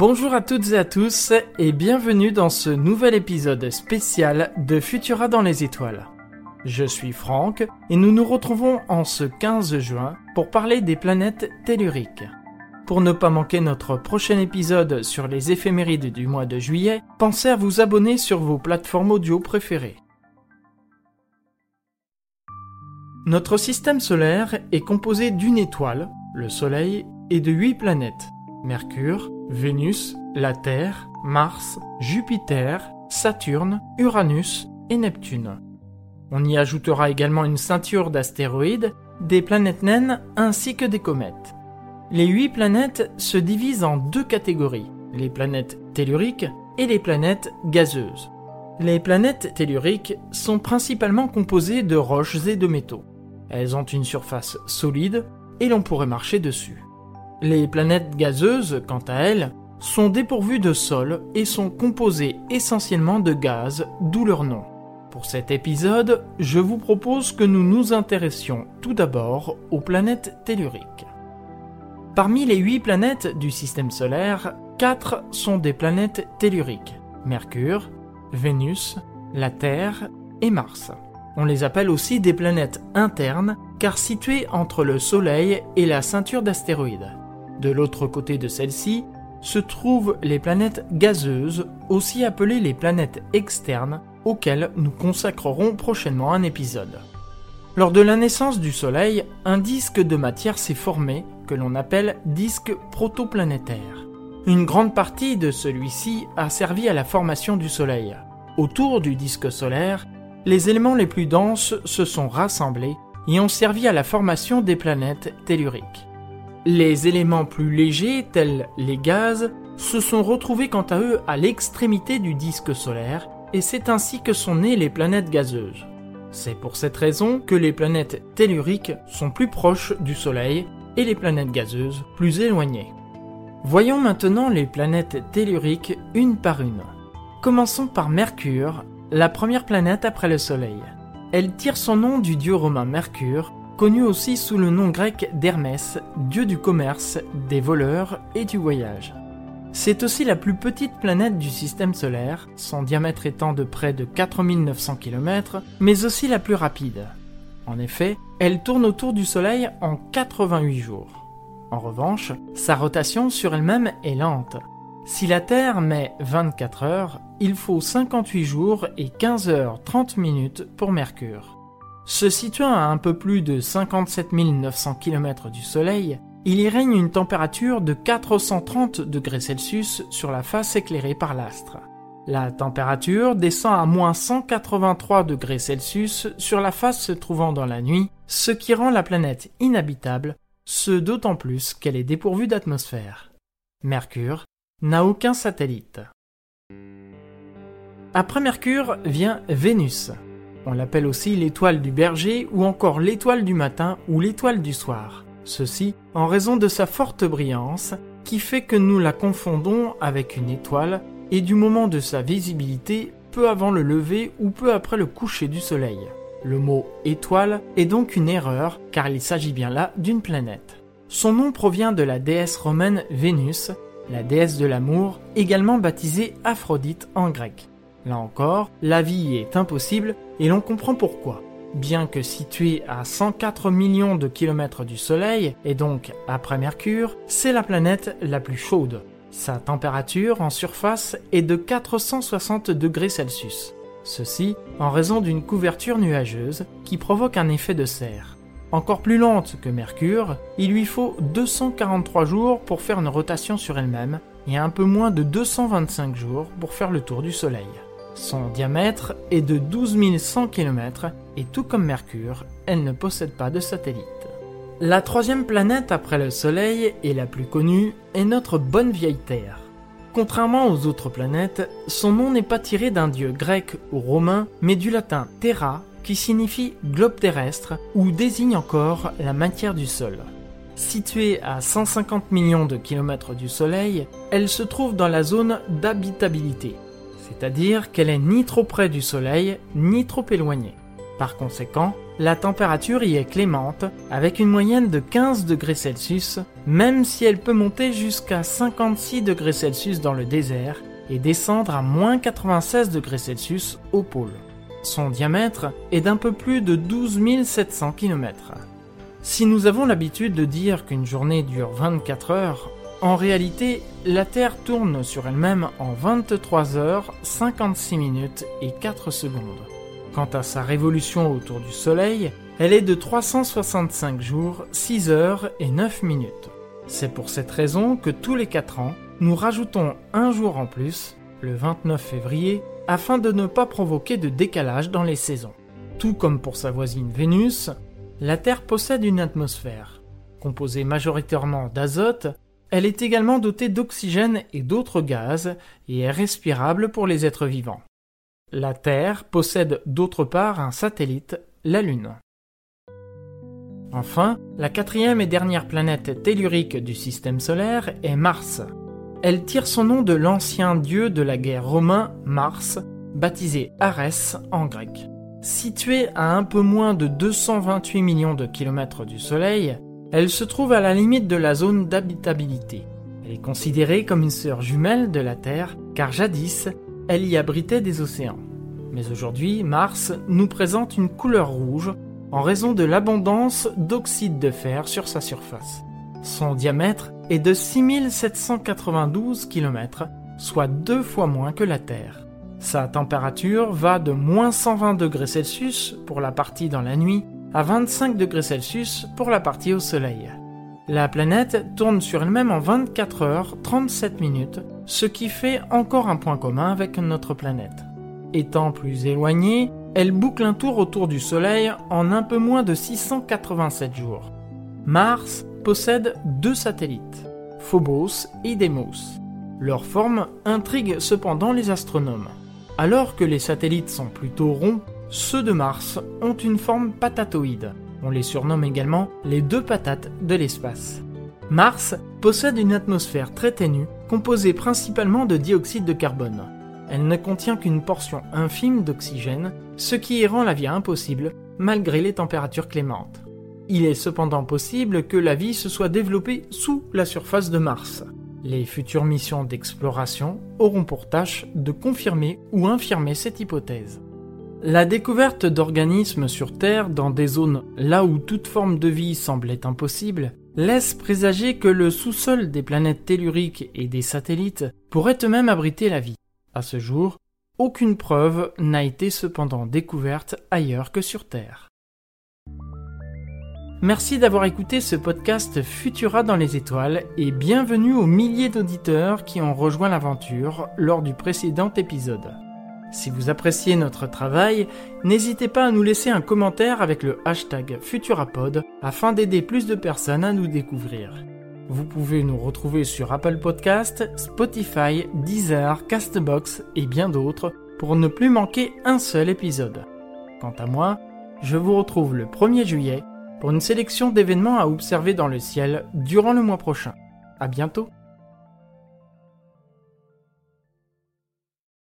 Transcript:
Bonjour à toutes et à tous et bienvenue dans ce nouvel épisode spécial de Futura dans les étoiles. Je suis Franck et nous nous retrouvons en ce 15 juin pour parler des planètes telluriques. Pour ne pas manquer notre prochain épisode sur les éphémérides du mois de juillet, pensez à vous abonner sur vos plateformes audio préférées. Notre système solaire est composé d'une étoile, le Soleil, et de huit planètes. Mercure, Vénus, la Terre, Mars, Jupiter, Saturne, Uranus et Neptune. On y ajoutera également une ceinture d'astéroïdes, des planètes naines ainsi que des comètes. Les huit planètes se divisent en deux catégories, les planètes telluriques et les planètes gazeuses. Les planètes telluriques sont principalement composées de roches et de métaux. Elles ont une surface solide et l'on pourrait marcher dessus. Les planètes gazeuses, quant à elles, sont dépourvues de sol et sont composées essentiellement de gaz, d'où leur nom. Pour cet épisode, je vous propose que nous nous intéressions tout d'abord aux planètes telluriques. Parmi les huit planètes du système solaire, quatre sont des planètes telluriques Mercure, Vénus, la Terre et Mars. On les appelle aussi des planètes internes car situées entre le Soleil et la ceinture d'astéroïdes. De l'autre côté de celle-ci se trouvent les planètes gazeuses, aussi appelées les planètes externes, auxquelles nous consacrerons prochainement un épisode. Lors de la naissance du Soleil, un disque de matière s'est formé que l'on appelle disque protoplanétaire. Une grande partie de celui-ci a servi à la formation du Soleil. Autour du disque solaire, les éléments les plus denses se sont rassemblés et ont servi à la formation des planètes telluriques. Les éléments plus légers, tels les gaz, se sont retrouvés quant à eux à l'extrémité du disque solaire, et c'est ainsi que sont nées les planètes gazeuses. C'est pour cette raison que les planètes telluriques sont plus proches du Soleil et les planètes gazeuses plus éloignées. Voyons maintenant les planètes telluriques une par une. Commençons par Mercure, la première planète après le Soleil. Elle tire son nom du dieu romain Mercure, connu aussi sous le nom grec d'Hermès, dieu du commerce, des voleurs et du voyage. C'est aussi la plus petite planète du système solaire, son diamètre étant de près de 4900 km, mais aussi la plus rapide. En effet, elle tourne autour du Soleil en 88 jours. En revanche, sa rotation sur elle-même est lente. Si la Terre met 24 heures, il faut 58 jours et 15 heures 30 minutes pour Mercure. Se situant à un peu plus de 57 900 km du Soleil, il y règne une température de 430 degrés Celsius sur la face éclairée par l'astre. La température descend à moins 183 degrés Celsius sur la face se trouvant dans la nuit, ce qui rend la planète inhabitable, ce d'autant plus qu'elle est dépourvue d'atmosphère. Mercure n'a aucun satellite. Après Mercure vient Vénus. On l'appelle aussi l'étoile du berger ou encore l'étoile du matin ou l'étoile du soir. Ceci en raison de sa forte brillance qui fait que nous la confondons avec une étoile et du moment de sa visibilité peu avant le lever ou peu après le coucher du soleil. Le mot étoile est donc une erreur car il s'agit bien là d'une planète. Son nom provient de la déesse romaine Vénus, la déesse de l'amour, également baptisée Aphrodite en grec. Là encore, la vie est impossible et l'on comprend pourquoi. Bien que située à 104 millions de kilomètres du Soleil, et donc après Mercure, c'est la planète la plus chaude. Sa température en surface est de 460 degrés Celsius. Ceci en raison d'une couverture nuageuse qui provoque un effet de serre. Encore plus lente que Mercure, il lui faut 243 jours pour faire une rotation sur elle-même et un peu moins de 225 jours pour faire le tour du Soleil. Son diamètre est de 12 100 km et tout comme Mercure, elle ne possède pas de satellite. La troisième planète après le Soleil et la plus connue est notre bonne vieille Terre. Contrairement aux autres planètes, son nom n'est pas tiré d'un dieu grec ou romain, mais du latin terra qui signifie globe terrestre ou désigne encore la matière du sol. Située à 150 millions de kilomètres du Soleil, elle se trouve dans la zone d'habitabilité, c'est-à-dire qu'elle est ni trop près du Soleil ni trop éloignée. Par conséquent, la température y est clémente, avec une moyenne de 15 degrés Celsius, même si elle peut monter jusqu'à 56 degrés Celsius dans le désert et descendre à moins 96 degrés Celsius au pôle. Son diamètre est d'un peu plus de 12 700 km. Si nous avons l'habitude de dire qu'une journée dure 24 heures, en réalité, la Terre tourne sur elle-même en 23 heures, 56 minutes et 4 secondes. Quant à sa révolution autour du Soleil, elle est de 365 jours, 6 heures et 9 minutes. C'est pour cette raison que tous les 4 ans, nous rajoutons un jour en plus, le 29 février, afin de ne pas provoquer de décalage dans les saisons. Tout comme pour sa voisine Vénus, la Terre possède une atmosphère. Composée majoritairement d'azote, elle est également dotée d'oxygène et d'autres gaz et est respirable pour les êtres vivants. La Terre possède d'autre part un satellite, la Lune. Enfin, la quatrième et dernière planète tellurique du système solaire est Mars. Elle tire son nom de l'ancien dieu de la guerre romain Mars, baptisé Arès en grec. Située à un peu moins de 228 millions de kilomètres du Soleil, elle se trouve à la limite de la zone d'habitabilité. Elle est considérée comme une sœur jumelle de la Terre, car jadis, elle y abritait des océans. Mais aujourd'hui, Mars nous présente une couleur rouge en raison de l'abondance d'oxyde de fer sur sa surface. Son diamètre est de 6792 km, soit deux fois moins que la Terre. Sa température va de moins 120 degrés Celsius pour la partie dans la nuit à 25 degrés Celsius pour la partie au Soleil. La planète tourne sur elle-même en 24 heures 37 minutes, ce qui fait encore un point commun avec notre planète. Étant plus éloignée, elle boucle un tour autour du Soleil en un peu moins de 687 jours. Mars possède deux satellites, Phobos et Deimos. Leur forme intrigue cependant les astronomes. Alors que les satellites sont plutôt ronds, ceux de Mars ont une forme patatoïde, on les surnomme également les deux patates de l'espace. Mars possède une atmosphère très ténue, composée principalement de dioxyde de carbone. Elle ne contient qu'une portion infime d'oxygène, ce qui y rend la vie impossible malgré les températures clémentes. Il est cependant possible que la vie se soit développée sous la surface de Mars. Les futures missions d'exploration auront pour tâche de confirmer ou infirmer cette hypothèse. La découverte d'organismes sur Terre dans des zones là où toute forme de vie semblait impossible laisse présager que le sous-sol des planètes telluriques et des satellites pourrait eux-mêmes abriter la vie. À ce jour, aucune preuve n'a été cependant découverte ailleurs que sur Terre. Merci d'avoir écouté ce podcast Futura dans les étoiles et bienvenue aux milliers d'auditeurs qui ont rejoint l'aventure lors du précédent épisode. Si vous appréciez notre travail, n'hésitez pas à nous laisser un commentaire avec le hashtag Futurapod afin d'aider plus de personnes à nous découvrir. Vous pouvez nous retrouver sur Apple Podcast, Spotify, Deezer, Castbox et bien d'autres pour ne plus manquer un seul épisode. Quant à moi, je vous retrouve le 1er juillet pour une sélection d'événements à observer dans le ciel durant le mois prochain. À bientôt!